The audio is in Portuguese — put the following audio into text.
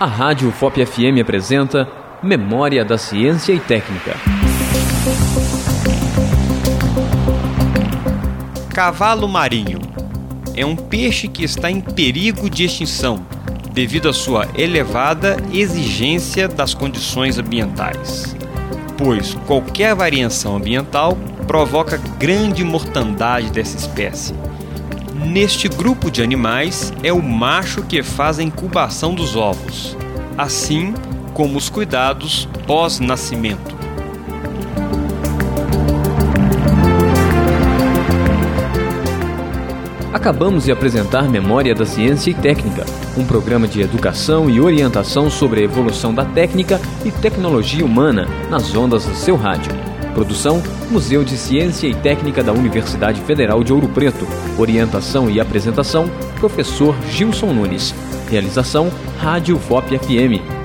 A Rádio FOP FM apresenta Memória da Ciência e Técnica. Cavalo marinho é um peixe que está em perigo de extinção devido à sua elevada exigência das condições ambientais, pois qualquer variação ambiental provoca grande mortandade dessa espécie Neste grupo de animais, é o macho que faz a incubação dos ovos, assim como os cuidados pós-nascimento. Acabamos de apresentar Memória da Ciência e Técnica, um programa de educação e orientação sobre a evolução da técnica e tecnologia humana nas ondas do seu rádio. Produção: Museu de Ciência e Técnica da Universidade Federal de Ouro Preto. Orientação e apresentação: Professor Gilson Nunes. Realização: Rádio FOP FM